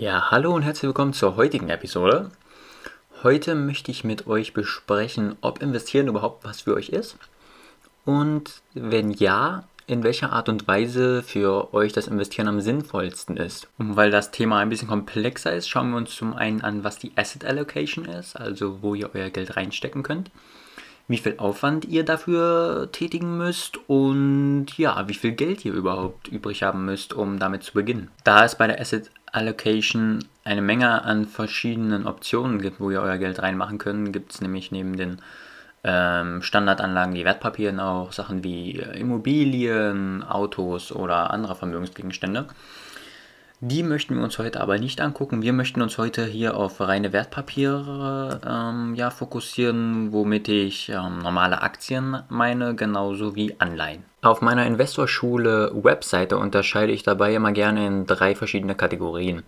Ja, hallo und herzlich willkommen zur heutigen Episode. Heute möchte ich mit euch besprechen, ob Investieren überhaupt was für euch ist und wenn ja, in welcher Art und Weise für euch das Investieren am sinnvollsten ist. Und weil das Thema ein bisschen komplexer ist, schauen wir uns zum einen an, was die Asset Allocation ist, also wo ihr euer Geld reinstecken könnt, wie viel Aufwand ihr dafür tätigen müsst und ja, wie viel Geld ihr überhaupt übrig haben müsst, um damit zu beginnen. Da es bei der Asset Allocation eine Menge an verschiedenen Optionen gibt, wo ihr euer Geld reinmachen könnt, gibt es nämlich neben den ähm, Standardanlagen wie Wertpapieren auch Sachen wie Immobilien, Autos oder andere Vermögensgegenstände. Die möchten wir uns heute aber nicht angucken. Wir möchten uns heute hier auf reine Wertpapiere ähm, ja, fokussieren, womit ich ähm, normale Aktien meine, genauso wie Anleihen. Auf meiner Investorschule Webseite unterscheide ich dabei immer gerne in drei verschiedene Kategorien.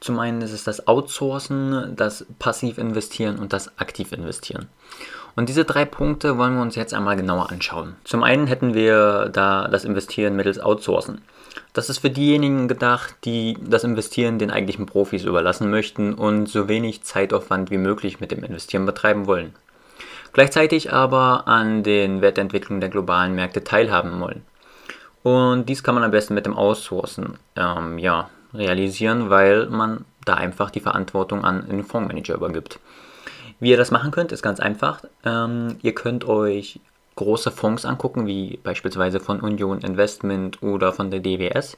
Zum einen ist es das Outsourcen, das Passiv investieren und das Aktiv investieren. Und diese drei Punkte wollen wir uns jetzt einmal genauer anschauen. Zum einen hätten wir da das Investieren mittels Outsourcen. Das ist für diejenigen gedacht, die das Investieren den eigentlichen Profis überlassen möchten und so wenig Zeitaufwand wie möglich mit dem Investieren betreiben wollen. Gleichzeitig aber an den Wertentwicklungen der globalen Märkte teilhaben wollen. Und dies kann man am besten mit dem Outsourcen ähm, ja, realisieren, weil man da einfach die Verantwortung an den Fondsmanager übergibt. Wie ihr das machen könnt, ist ganz einfach. Ähm, ihr könnt euch große Fonds angucken, wie beispielsweise von Union Investment oder von der DWS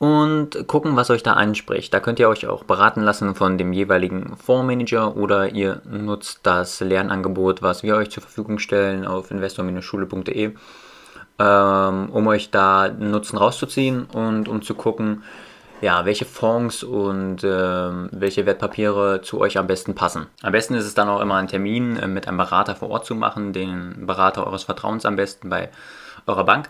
und gucken, was euch da anspricht. Da könnt ihr euch auch beraten lassen von dem jeweiligen Fondsmanager oder ihr nutzt das Lernangebot, was wir euch zur Verfügung stellen auf investor-schule.de, ähm, um euch da Nutzen rauszuziehen und um zu gucken, ja, welche Fonds und äh, welche Wertpapiere zu euch am besten passen. Am besten ist es dann auch immer einen Termin äh, mit einem Berater vor Ort zu machen, den Berater eures Vertrauens am besten bei eurer Bank.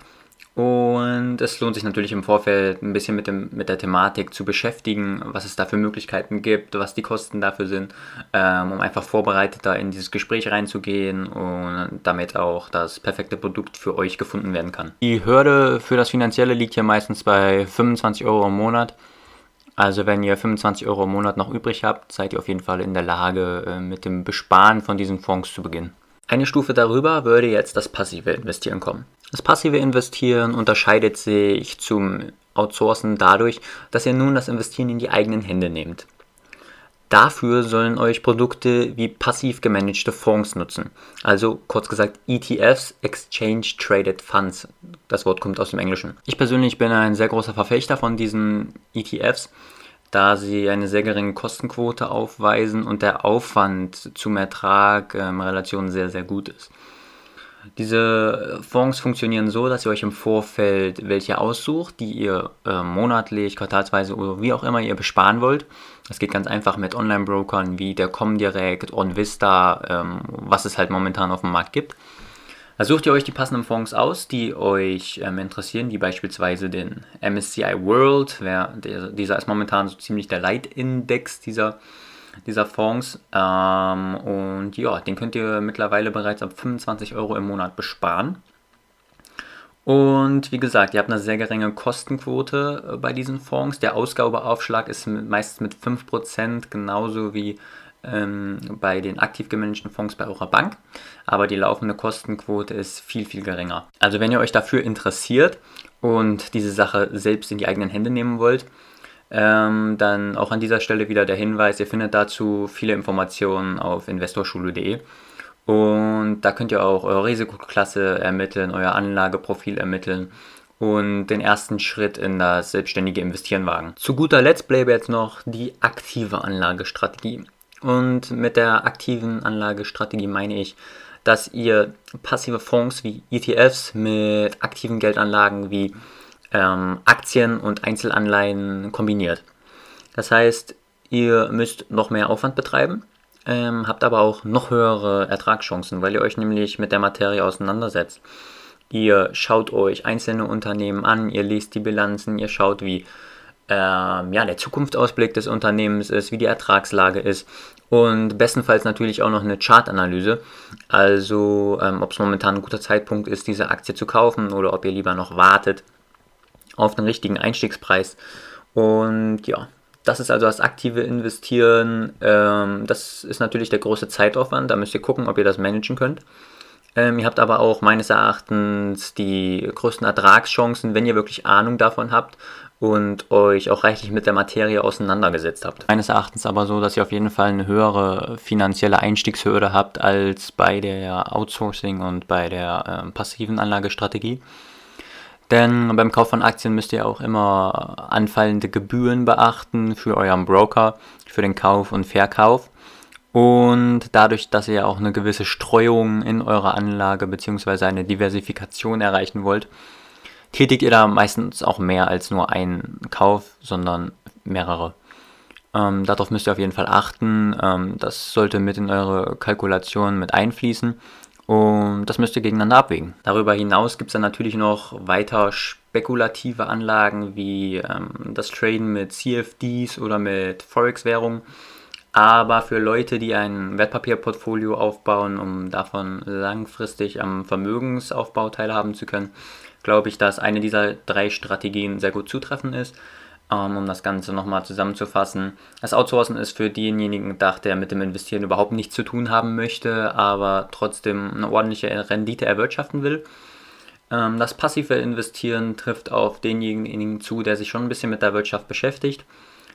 Und es lohnt sich natürlich im Vorfeld ein bisschen mit, dem, mit der Thematik zu beschäftigen, was es da für Möglichkeiten gibt, was die Kosten dafür sind, ähm, um einfach vorbereiteter in dieses Gespräch reinzugehen und damit auch das perfekte Produkt für euch gefunden werden kann. Die Hürde für das Finanzielle liegt hier meistens bei 25 Euro im Monat. Also wenn ihr 25 Euro im Monat noch übrig habt, seid ihr auf jeden Fall in der Lage, äh, mit dem Besparen von diesen Fonds zu beginnen. Eine Stufe darüber würde jetzt das passive Investieren kommen. Das passive Investieren unterscheidet sich zum Outsourcen dadurch, dass ihr nun das Investieren in die eigenen Hände nehmt. Dafür sollen euch Produkte wie passiv gemanagte Fonds nutzen. Also kurz gesagt ETFs, Exchange Traded Funds. Das Wort kommt aus dem Englischen. Ich persönlich bin ein sehr großer Verfechter von diesen ETFs, da sie eine sehr geringe Kostenquote aufweisen und der Aufwand zum Ertrag in ähm, Relation sehr, sehr gut ist. Diese Fonds funktionieren so, dass ihr euch im Vorfeld welche aussucht, die ihr äh, monatlich, quartalsweise oder wie auch immer ihr besparen wollt. Das geht ganz einfach mit Online-Brokern wie der Comdirect, OnVista, ähm, was es halt momentan auf dem Markt gibt. Da sucht ihr euch die passenden Fonds aus, die euch ähm, interessieren, wie beispielsweise den MSCI World. Wer, der, dieser ist momentan so ziemlich der Leitindex dieser, dieser Fonds. Ähm, und ja, den könnt ihr mittlerweile bereits ab 25 Euro im Monat besparen. Und wie gesagt, ihr habt eine sehr geringe Kostenquote äh, bei diesen Fonds. Der Ausgabeaufschlag ist meistens mit 5%, genauso wie ähm, bei den aktiv gemanagten Fonds bei eurer Bank, aber die laufende Kostenquote ist viel, viel geringer. Also wenn ihr euch dafür interessiert und diese Sache selbst in die eigenen Hände nehmen wollt, ähm, dann auch an dieser Stelle wieder der Hinweis, ihr findet dazu viele Informationen auf investorschule.de und da könnt ihr auch eure Risikoklasse ermitteln, euer Anlageprofil ermitteln und den ersten Schritt in das selbstständige Investieren wagen. Zu guter Letzt bleibe jetzt noch die aktive Anlagestrategie. Und mit der aktiven Anlagestrategie meine ich, dass ihr passive Fonds wie ETFs mit aktiven Geldanlagen wie ähm, Aktien und Einzelanleihen kombiniert. Das heißt, ihr müsst noch mehr Aufwand betreiben, ähm, habt aber auch noch höhere Ertragschancen, weil ihr euch nämlich mit der Materie auseinandersetzt. Ihr schaut euch einzelne Unternehmen an, ihr liest die Bilanzen, ihr schaut, wie ähm, ja, der Zukunftsausblick des Unternehmens ist, wie die Ertragslage ist und bestenfalls natürlich auch noch eine Chartanalyse, also ähm, ob es momentan ein guter Zeitpunkt ist, diese Aktie zu kaufen oder ob ihr lieber noch wartet auf den richtigen Einstiegspreis. Und ja, Das ist also das aktive Investieren. Ähm, das ist natürlich der große Zeitaufwand. Da müsst ihr gucken, ob ihr das managen könnt. Ähm, ihr habt aber auch meines Erachtens die größten Ertragschancen, wenn ihr wirklich Ahnung davon habt und euch auch reichlich mit der Materie auseinandergesetzt habt. Meines Erachtens aber so, dass ihr auf jeden Fall eine höhere finanzielle Einstiegshürde habt als bei der Outsourcing und bei der äh, passiven Anlagestrategie. Denn beim Kauf von Aktien müsst ihr auch immer anfallende Gebühren beachten für euren Broker, für den Kauf und Verkauf. Und dadurch, dass ihr auch eine gewisse Streuung in eurer Anlage bzw. eine Diversifikation erreichen wollt, tätigt ihr da meistens auch mehr als nur einen Kauf, sondern mehrere. Ähm, darauf müsst ihr auf jeden Fall achten. Ähm, das sollte mit in eure Kalkulation mit einfließen. Und das müsst ihr gegeneinander abwägen. Darüber hinaus gibt es dann natürlich noch weiter spekulative Anlagen wie ähm, das Traden mit CFDs oder mit Forex-Währungen. Aber für Leute, die ein Wertpapierportfolio aufbauen, um davon langfristig am Vermögensaufbau teilhaben zu können, glaube ich, dass eine dieser drei Strategien sehr gut zutreffend ist. Ähm, um das Ganze nochmal zusammenzufassen. Das Outsourcen ist für denjenigen gedacht, der mit dem Investieren überhaupt nichts zu tun haben möchte, aber trotzdem eine ordentliche Rendite erwirtschaften will. Ähm, das passive Investieren trifft auf denjenigen zu, der sich schon ein bisschen mit der Wirtschaft beschäftigt,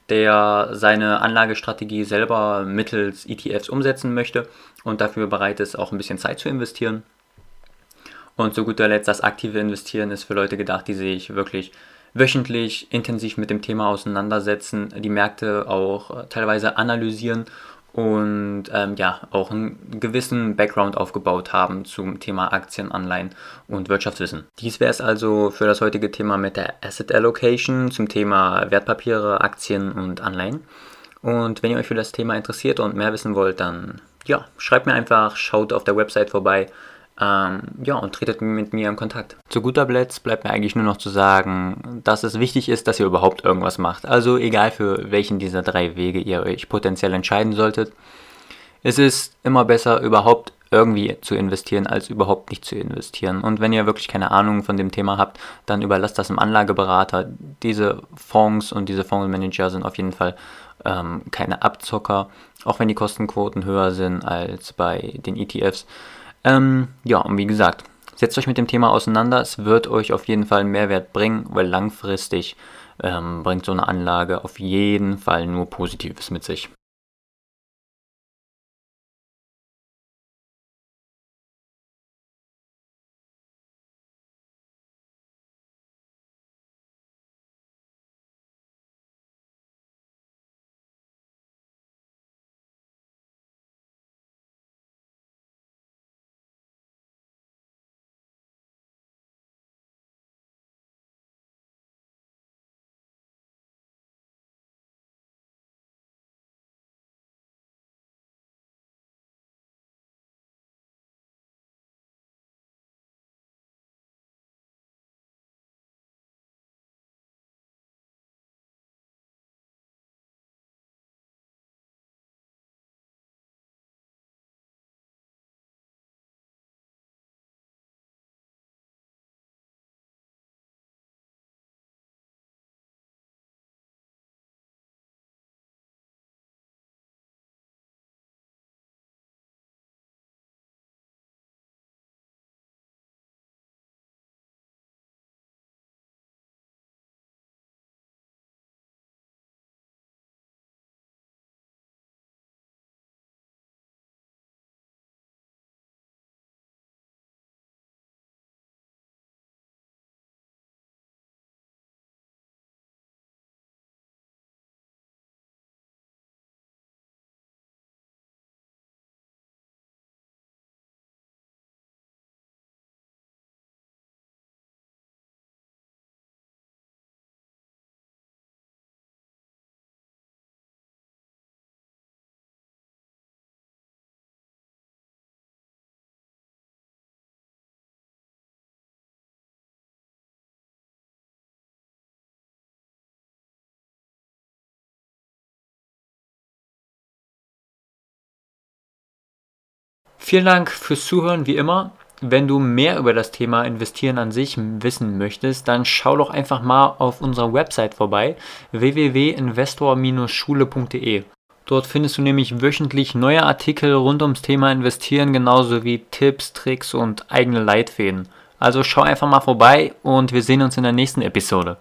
der seine Anlagestrategie selber mittels ETFs umsetzen möchte und dafür bereit ist, auch ein bisschen Zeit zu investieren. Und zu guter Letzt das aktive Investieren ist für Leute gedacht, die sich wirklich wöchentlich intensiv mit dem Thema auseinandersetzen, die Märkte auch äh, teilweise analysieren und ähm, ja auch einen gewissen Background aufgebaut haben zum Thema Aktien, Anleihen und Wirtschaftswissen. Dies wäre es also für das heutige Thema mit der Asset Allocation zum Thema Wertpapiere, Aktien und Anleihen. Und wenn ihr euch für das Thema interessiert und mehr wissen wollt, dann ja, schreibt mir einfach, schaut auf der Website vorbei. Ähm, ja, und tretet mit mir in Kontakt. Zu guter Letzt bleibt mir eigentlich nur noch zu sagen, dass es wichtig ist, dass ihr überhaupt irgendwas macht. Also egal für welchen dieser drei Wege ihr euch potenziell entscheiden solltet. Es ist immer besser, überhaupt irgendwie zu investieren, als überhaupt nicht zu investieren. Und wenn ihr wirklich keine Ahnung von dem Thema habt, dann überlasst das im Anlageberater. Diese Fonds und diese Fondsmanager sind auf jeden Fall ähm, keine Abzocker, auch wenn die Kostenquoten höher sind als bei den ETFs. Ähm, ja, und wie gesagt, setzt euch mit dem Thema auseinander. Es wird euch auf jeden Fall einen Mehrwert bringen, weil langfristig ähm, bringt so eine Anlage auf jeden Fall nur Positives mit sich. Vielen Dank fürs Zuhören, wie immer. wenn du mehr über das Thema Investieren an sich wissen möchtest, dann schau doch einfach mal auf unserer Website vorbei www.investor-schule.de. Dort findest du nämlich wöchentlich neue Artikel rund ums Thema Investieren, genauso wie Tipps, Tricks und eigene Leitfäden. Also schau einfach mal vorbei und wir sehen uns in der nächsten Episode.